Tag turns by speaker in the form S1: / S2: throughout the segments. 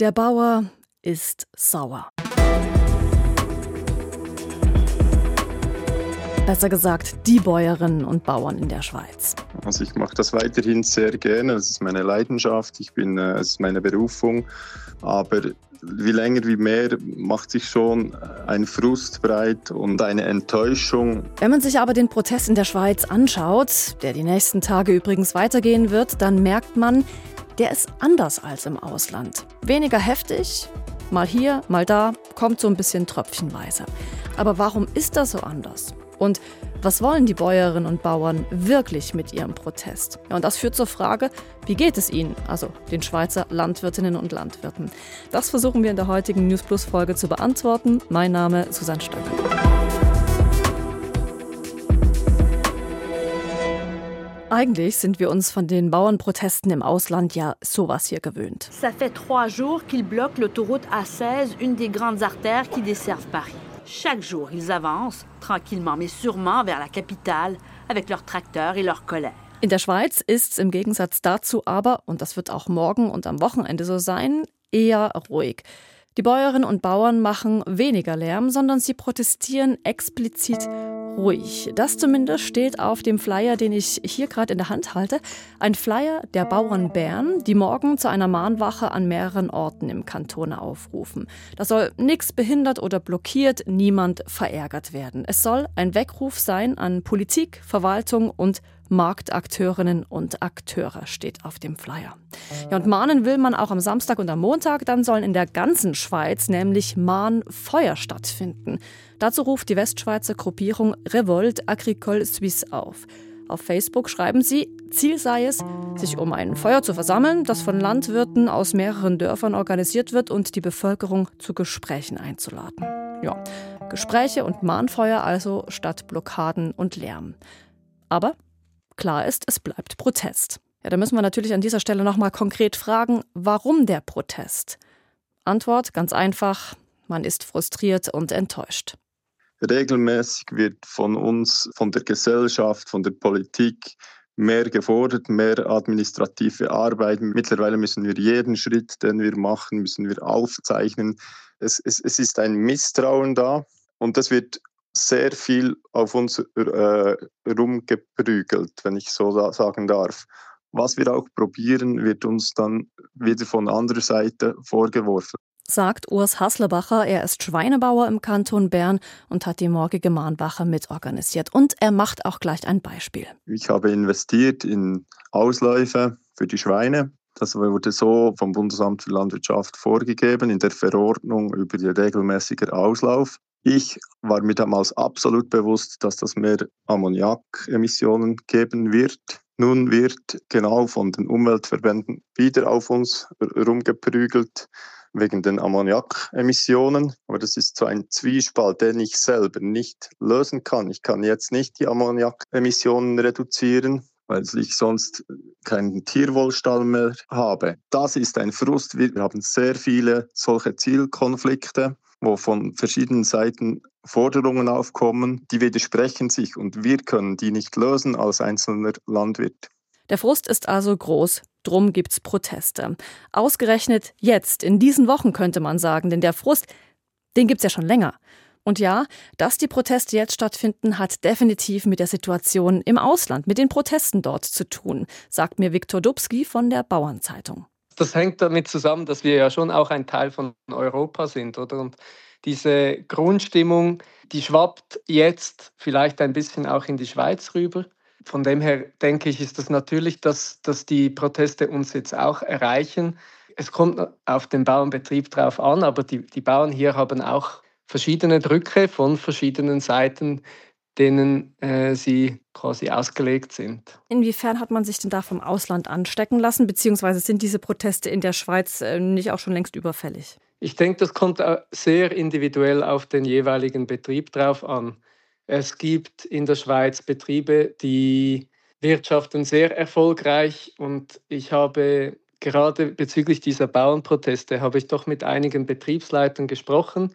S1: Der Bauer ist sauer. Besser gesagt, die Bäuerinnen und Bauern in der Schweiz.
S2: Also ich mache das weiterhin sehr gerne. Das ist meine Leidenschaft. Ich bin, äh, es ist meine Berufung. Aber wie länger, wie mehr macht sich schon ein Frust breit und eine Enttäuschung.
S1: Wenn man sich aber den Protest in der Schweiz anschaut, der die nächsten Tage übrigens weitergehen wird, dann merkt man, der ist anders als im Ausland. Weniger heftig, mal hier, mal da, kommt so ein bisschen tröpfchenweise. Aber warum ist das so anders? Und was wollen die Bäuerinnen und Bauern wirklich mit ihrem Protest? Ja, und das führt zur Frage, wie geht es ihnen, also den Schweizer Landwirtinnen und Landwirten? Das versuchen wir in der heutigen News Plus Folge zu beantworten. Mein Name Susanne Stöckel. Eigentlich sind wir uns von den Bauernprotesten im Ausland ja sowas hier gewöhnt.
S3: Ça fait trois jours qu'ils bloquent l'autoroute A16, une des grandes artères qui desservent Paris. Chaque jour, ils avancent, tranquillement mais sûrement, vers la capitale avec leurs tracteurs et leurs colères.
S1: In der Schweiz ist es im Gegensatz dazu aber, und das wird auch morgen und am Wochenende so sein, eher ruhig. Die Bäuerinnen und Bauern machen weniger Lärm, sondern sie protestieren explizit ruhig. Das zumindest steht auf dem Flyer, den ich hier gerade in der Hand halte. Ein Flyer der Bauern Bern, die morgen zu einer Mahnwache an mehreren Orten im Kanton aufrufen. Da soll nichts behindert oder blockiert, niemand verärgert werden. Es soll ein Weckruf sein an Politik, Verwaltung und Marktakteurinnen und Akteure steht auf dem Flyer. Ja, und mahnen will man auch am Samstag und am Montag, dann sollen in der ganzen Schweiz nämlich Mahnfeuer stattfinden. Dazu ruft die Westschweizer Gruppierung Revolt Agricole Suisse auf. Auf Facebook schreiben sie, Ziel sei es, sich um ein Feuer zu versammeln, das von Landwirten aus mehreren Dörfern organisiert wird und die Bevölkerung zu Gesprächen einzuladen. Ja, Gespräche und Mahnfeuer also statt Blockaden und Lärm. Aber Klar ist, es bleibt Protest. Ja, da müssen wir natürlich an dieser Stelle nochmal konkret fragen, warum der Protest? Antwort ganz einfach, man ist frustriert und enttäuscht.
S2: Regelmäßig wird von uns, von der Gesellschaft, von der Politik mehr gefordert, mehr administrative Arbeit. Mittlerweile müssen wir jeden Schritt, den wir machen, müssen wir aufzeichnen. Es, es, es ist ein Misstrauen da und das wird sehr viel auf uns äh, rumgeprügelt, wenn ich so sagen darf. Was wir auch probieren, wird uns dann wieder von anderer Seite vorgeworfen.
S1: Sagt Urs Haslebacher, er ist Schweinebauer im Kanton Bern und hat die morgige Mahnwache mitorganisiert. Und er macht auch gleich ein Beispiel.
S2: Ich habe investiert in Ausläufe für die Schweine. Das wurde so vom Bundesamt für Landwirtschaft vorgegeben in der Verordnung über den regelmäßigen Auslauf. Ich war mir damals absolut bewusst, dass das mehr Ammoniakemissionen geben wird. Nun wird genau von den Umweltverbänden wieder auf uns rumgeprügelt wegen den Ammoniakemissionen. Aber das ist so ein Zwiespalt, den ich selber nicht lösen kann. Ich kann jetzt nicht die Ammoniakemissionen reduzieren, weil ich sonst keinen Tierwohlstall mehr habe. Das ist ein Frust. Wir haben sehr viele solche Zielkonflikte wo von verschiedenen Seiten Forderungen aufkommen, die widersprechen sich und wir können die nicht lösen als einzelner Landwirt.
S1: Der Frust ist also groß, drum gibt's Proteste. Ausgerechnet jetzt, in diesen Wochen könnte man sagen, denn der Frust, den gibt's ja schon länger. Und ja, dass die Proteste jetzt stattfinden, hat definitiv mit der Situation im Ausland, mit den Protesten dort zu tun, sagt mir Viktor Dubski von der Bauernzeitung
S4: das hängt damit zusammen, dass wir ja schon auch ein Teil von Europa sind, oder? Und diese Grundstimmung, die schwappt jetzt vielleicht ein bisschen auch in die Schweiz rüber. Von dem her denke ich, ist das natürlich, dass, dass die Proteste uns jetzt auch erreichen. Es kommt auf den Bauernbetrieb drauf an, aber die, die Bauern hier haben auch verschiedene Drücke von verschiedenen Seiten, denen äh, sie quasi ausgelegt sind.
S1: Inwiefern hat man sich denn da vom Ausland anstecken lassen, beziehungsweise sind diese Proteste in der Schweiz äh, nicht auch schon längst überfällig?
S4: Ich denke, das kommt sehr individuell auf den jeweiligen Betrieb drauf an. Es gibt in der Schweiz Betriebe, die wirtschaften sehr erfolgreich und ich habe gerade bezüglich dieser Bauernproteste habe ich doch mit einigen Betriebsleitern gesprochen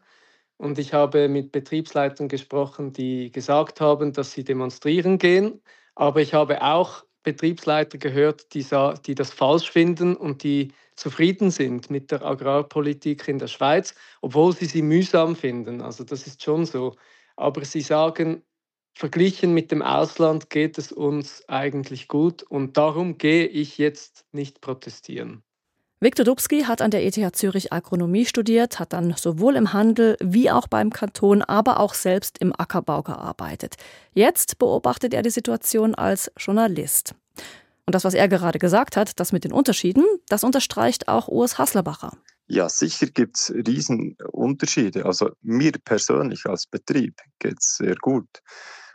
S4: und ich habe mit Betriebsleitern gesprochen, die gesagt haben, dass sie demonstrieren gehen. Aber ich habe auch Betriebsleiter gehört, die, die das falsch finden und die zufrieden sind mit der Agrarpolitik in der Schweiz, obwohl sie sie mühsam finden. Also das ist schon so. Aber sie sagen, verglichen mit dem Ausland geht es uns eigentlich gut und darum gehe ich jetzt nicht protestieren.
S1: Viktor Dubski hat an der ETH Zürich Agronomie studiert, hat dann sowohl im Handel wie auch beim Kanton, aber auch selbst im Ackerbau gearbeitet. Jetzt beobachtet er die Situation als Journalist. Und das, was er gerade gesagt hat, das mit den Unterschieden, das unterstreicht auch Urs Haslerbacher.
S2: Ja, sicher gibt es Riesenunterschiede. Also mir persönlich als Betrieb geht es sehr gut.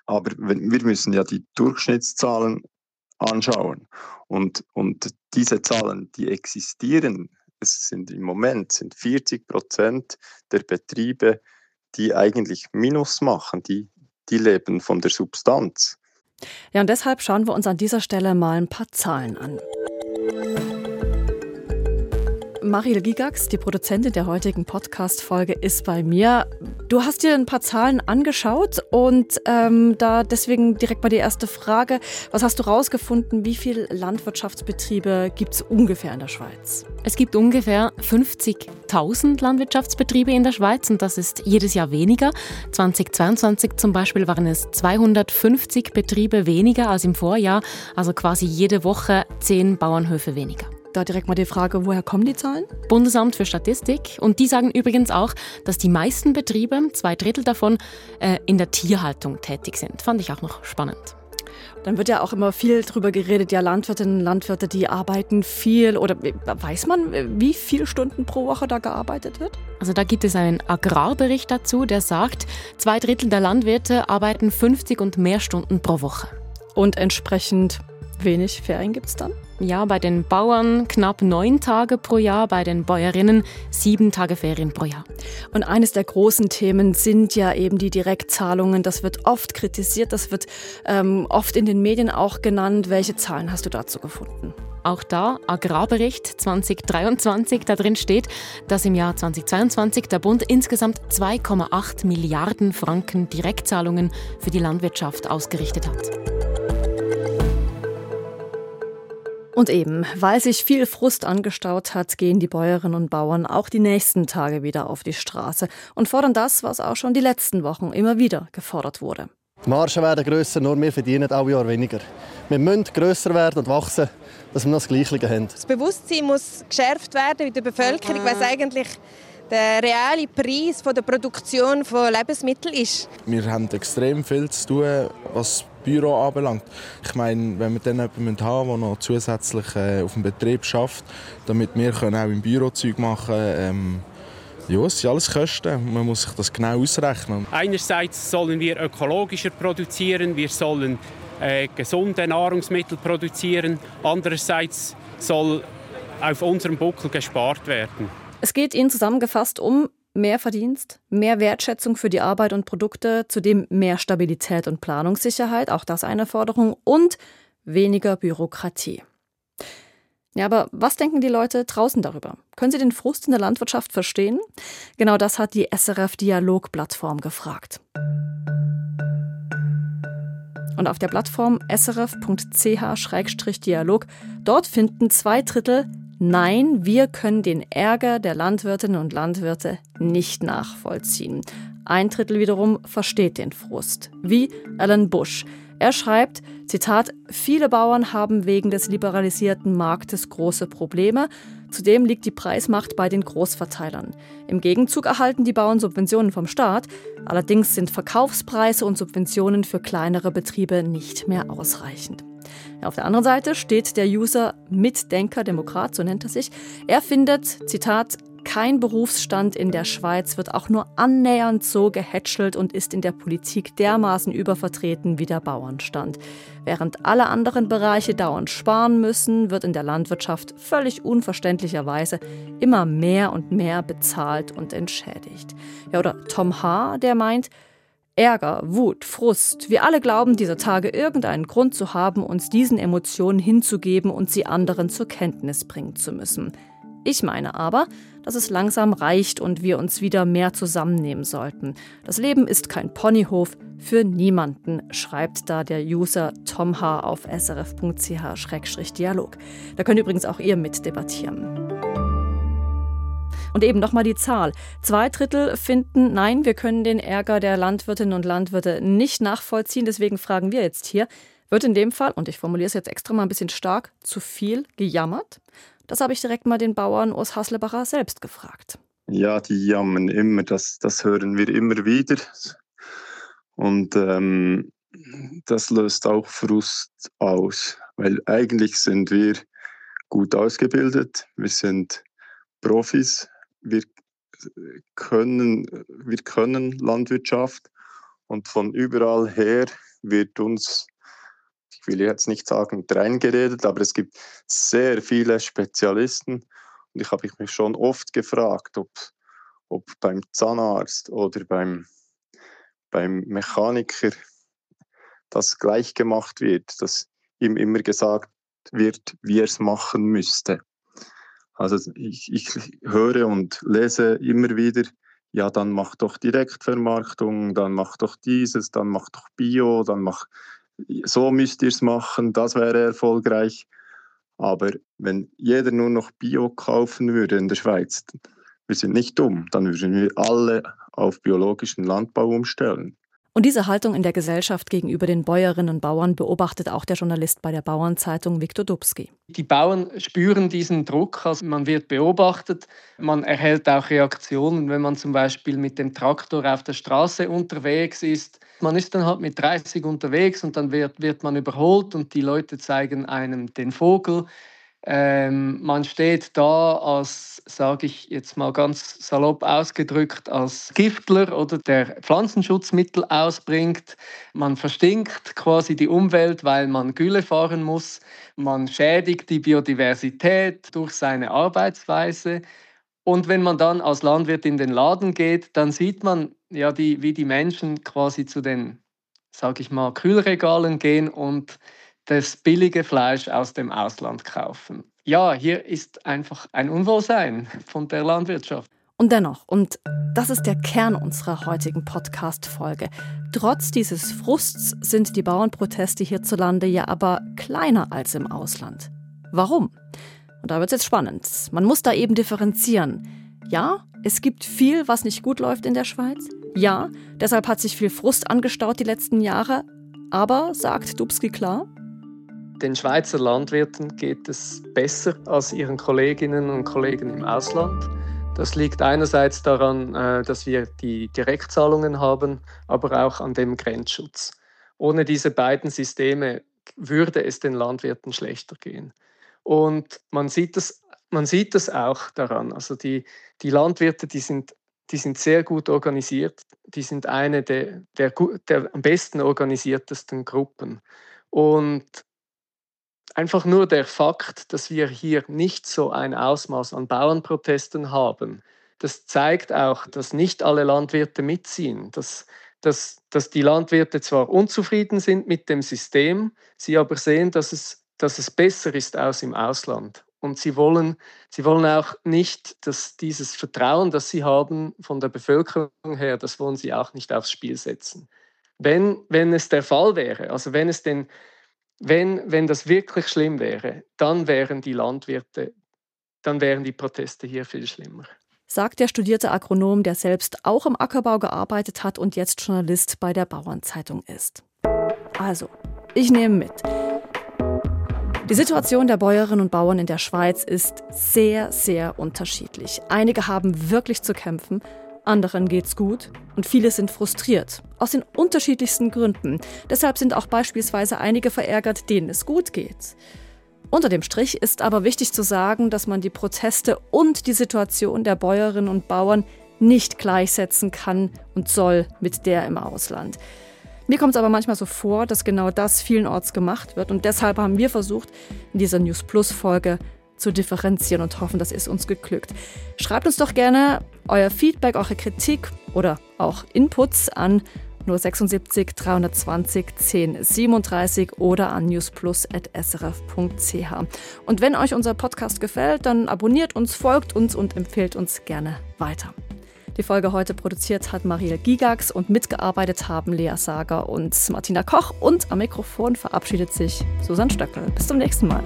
S2: Aber wir müssen ja die Durchschnittszahlen anschauen. Und, und diese Zahlen, die existieren, es sind im Moment sind 40 Prozent der Betriebe, die eigentlich Minus machen, die, die leben von der Substanz.
S1: Ja, und deshalb schauen wir uns an dieser Stelle mal ein paar Zahlen an. Mariel Gigax, die Produzentin der heutigen Podcast-Folge, ist bei mir. Du hast dir ein paar Zahlen angeschaut und ähm, da deswegen direkt mal die erste Frage. Was hast du rausgefunden? Wie viele Landwirtschaftsbetriebe gibt es ungefähr in der Schweiz?
S5: Es gibt ungefähr 50.000 Landwirtschaftsbetriebe in der Schweiz und das ist jedes Jahr weniger. 2022 zum Beispiel waren es 250 Betriebe weniger als im Vorjahr, also quasi jede Woche zehn Bauernhöfe weniger.
S1: Da direkt mal die Frage, woher kommen die Zahlen?
S5: Bundesamt für Statistik. Und die sagen übrigens auch, dass die meisten Betriebe, zwei Drittel davon, äh, in der Tierhaltung tätig sind. Fand ich auch noch spannend.
S1: Dann wird ja auch immer viel darüber geredet, ja, Landwirtinnen und Landwirte, die arbeiten viel. Oder weiß man, wie viele Stunden pro Woche da gearbeitet wird?
S5: Also da gibt es einen Agrarbericht dazu, der sagt, zwei Drittel der Landwirte arbeiten 50 und mehr Stunden pro Woche.
S1: Und entsprechend wenig Ferien gibt es dann?
S5: Ja, bei den Bauern knapp neun Tage pro Jahr, bei den Bäuerinnen sieben Tage Ferien pro Jahr.
S1: Und eines der großen Themen sind ja eben die Direktzahlungen. Das wird oft kritisiert, das wird ähm, oft in den Medien auch genannt. Welche Zahlen hast du dazu gefunden?
S5: Auch da Agrarbericht 2023, da drin steht, dass im Jahr 2022 der Bund insgesamt 2,8 Milliarden Franken Direktzahlungen für die Landwirtschaft ausgerichtet hat.
S1: Und eben, weil sich viel Frust angestaut hat, gehen die Bäuerinnen und Bauern auch die nächsten Tage wieder auf die Straße und fordern das, was auch schon die letzten Wochen immer wieder gefordert wurde.
S6: Die Margen werden grösser, nur wir verdienen auch Jahr weniger. Wir müssen grösser werden und wachsen, dass wir noch das Gleiche haben.
S7: Das Bewusstsein muss geschärft werden in der Bevölkerung, weil es eigentlich der reale Preis der Produktion von Lebensmitteln ist.
S8: Wir haben extrem viel zu tun, was Büro anbelangt. Ich meine, wenn wir dann jemanden haben, der noch zusätzlich äh, auf dem Betrieb schafft, damit wir können auch im Büro Zeug machen ähm, ja, es sind alles Kosten. Man muss sich das genau ausrechnen.
S9: Einerseits sollen wir ökologischer produzieren, wir sollen äh, gesunde Nahrungsmittel produzieren. Andererseits soll auf unserem Buckel gespart werden.
S1: Es geht Ihnen zusammengefasst um mehr Verdienst, mehr Wertschätzung für die Arbeit und Produkte, zudem mehr Stabilität und Planungssicherheit, auch das eine Forderung, und weniger Bürokratie. Ja, aber was denken die Leute draußen darüber? Können sie den Frust in der Landwirtschaft verstehen? Genau das hat die SRF Dialog Plattform gefragt. Und auf der Plattform srf.ch-dialog, dort finden zwei Drittel Nein, wir können den Ärger der Landwirtinnen und Landwirte nicht nachvollziehen. Ein Drittel wiederum versteht den Frust. Wie Alan Bush. Er schreibt, Zitat, viele Bauern haben wegen des liberalisierten Marktes große Probleme. Zudem liegt die Preismacht bei den Großverteilern. Im Gegenzug erhalten die Bauern Subventionen vom Staat. Allerdings sind Verkaufspreise und Subventionen für kleinere Betriebe nicht mehr ausreichend. Auf der anderen Seite steht der User Mitdenker Demokrat, so nennt er sich. Er findet, Zitat, kein Berufsstand in der Schweiz wird auch nur annähernd so gehätschelt und ist in der Politik dermaßen übervertreten wie der Bauernstand. Während alle anderen Bereiche dauernd sparen müssen, wird in der Landwirtschaft völlig unverständlicherweise immer mehr und mehr bezahlt und entschädigt. Ja, oder Tom H., der meint, Ärger, Wut, Frust. Wir alle glauben dieser Tage irgendeinen Grund zu haben, uns diesen Emotionen hinzugeben und sie anderen zur Kenntnis bringen zu müssen. Ich meine aber, dass es langsam reicht und wir uns wieder mehr zusammennehmen sollten. Das Leben ist kein Ponyhof für niemanden, schreibt da der User Tom H. auf srf.ch-dialog. Da könnt übrigens auch ihr mitdebattieren. Und eben nochmal die Zahl. Zwei Drittel finden, nein, wir können den Ärger der Landwirtinnen und Landwirte nicht nachvollziehen. Deswegen fragen wir jetzt hier, wird in dem Fall, und ich formuliere es jetzt extra mal ein bisschen stark, zu viel gejammert? Das habe ich direkt mal den Bauern Urs Haslebacher selbst gefragt.
S2: Ja, die jammern immer, das, das hören wir immer wieder. Und ähm, das löst auch Frust aus, weil eigentlich sind wir gut ausgebildet, wir sind Profis, wir können, wir können Landwirtschaft und von überall her wird uns ich will jetzt nicht sagen reingeredet, aber es gibt sehr viele Spezialisten. Und ich habe mich schon oft gefragt, ob, ob beim Zahnarzt oder beim, beim Mechaniker das gleich gemacht wird, dass ihm immer gesagt wird, wie er es machen müsste. Also ich, ich höre und lese immer wieder, ja, dann mach doch Direktvermarktung, dann mach doch dieses, dann mach doch Bio, dann mach so müsst ihr es machen, das wäre erfolgreich. Aber wenn jeder nur noch Bio kaufen würde in der Schweiz, wir sind nicht dumm, dann würden wir alle auf biologischen Landbau umstellen.
S1: Und diese Haltung in der Gesellschaft gegenüber den Bäuerinnen und Bauern beobachtet auch der Journalist bei der Bauernzeitung Viktor Dubski.
S4: Die Bauern spüren diesen Druck, also man wird beobachtet, man erhält auch Reaktionen, wenn man zum Beispiel mit dem Traktor auf der Straße unterwegs ist. Man ist dann halt mit 30 unterwegs und dann wird, wird man überholt und die Leute zeigen einem den Vogel. Ähm, man steht da als, sage ich jetzt mal ganz salopp ausgedrückt, als Giftler oder der Pflanzenschutzmittel ausbringt. Man verstinkt quasi die Umwelt, weil man Gülle fahren muss. Man schädigt die Biodiversität durch seine Arbeitsweise. Und wenn man dann als Landwirt in den Laden geht, dann sieht man ja, die, wie die Menschen quasi zu den, sage ich mal, Kühlregalen gehen und das billige Fleisch aus dem Ausland kaufen. Ja, hier ist einfach ein Unwohlsein von der Landwirtschaft.
S1: Und dennoch, und das ist der Kern unserer heutigen Podcast-Folge, trotz dieses Frusts sind die Bauernproteste hierzulande ja aber kleiner als im Ausland. Warum? Und da wird es jetzt spannend. Man muss da eben differenzieren. Ja, es gibt viel, was nicht gut läuft in der Schweiz. Ja, deshalb hat sich viel Frust angestaut die letzten Jahre. Aber, sagt Dubski klar,
S4: den Schweizer Landwirten geht es besser als ihren Kolleginnen und Kollegen im Ausland. Das liegt einerseits daran, äh, dass wir die Direktzahlungen haben, aber auch an dem Grenzschutz. Ohne diese beiden Systeme würde es den Landwirten schlechter gehen. Und man sieht das, man sieht das auch daran. Also die, die Landwirte, die sind, die sind sehr gut organisiert. Die sind eine der, der, der am besten organisiertesten Gruppen. Und Einfach nur der Fakt, dass wir hier nicht so ein Ausmaß an Bauernprotesten haben, das zeigt auch, dass nicht alle Landwirte mitziehen, dass, dass, dass die Landwirte zwar unzufrieden sind mit dem System, sie aber sehen, dass es, dass es besser ist aus im Ausland. Und sie wollen, sie wollen auch nicht, dass dieses Vertrauen, das sie haben von der Bevölkerung her, das wollen sie auch nicht aufs Spiel setzen. Wenn, wenn es der Fall wäre, also wenn es den, wenn, wenn das wirklich schlimm wäre, dann wären die Landwirte, dann wären die Proteste hier viel schlimmer.
S1: Sagt der studierte Agronom, der selbst auch im Ackerbau gearbeitet hat und jetzt Journalist bei der Bauernzeitung ist. Also, ich nehme mit. Die Situation der Bäuerinnen und Bauern in der Schweiz ist sehr, sehr unterschiedlich. Einige haben wirklich zu kämpfen, anderen geht's gut und viele sind frustriert. Aus den unterschiedlichsten Gründen. Deshalb sind auch beispielsweise einige verärgert, denen es gut geht. Unter dem Strich ist aber wichtig zu sagen, dass man die Proteste und die Situation der Bäuerinnen und Bauern nicht gleichsetzen kann und soll mit der im Ausland. Mir kommt es aber manchmal so vor, dass genau das vielenorts gemacht wird und deshalb haben wir versucht, in dieser News Plus Folge zu differenzieren und hoffen, das ist uns geglückt. Schreibt uns doch gerne euer Feedback, eure Kritik oder auch Inputs an 076 320 10 37 oder an newsplus.srf.ch. Und wenn euch unser Podcast gefällt, dann abonniert uns, folgt uns und empfehlt uns gerne weiter. Die Folge heute produziert hat Mariel Gigax und mitgearbeitet haben Lea Sager und Martina Koch und am Mikrofon verabschiedet sich Susanne Stöckel. Bis zum nächsten Mal.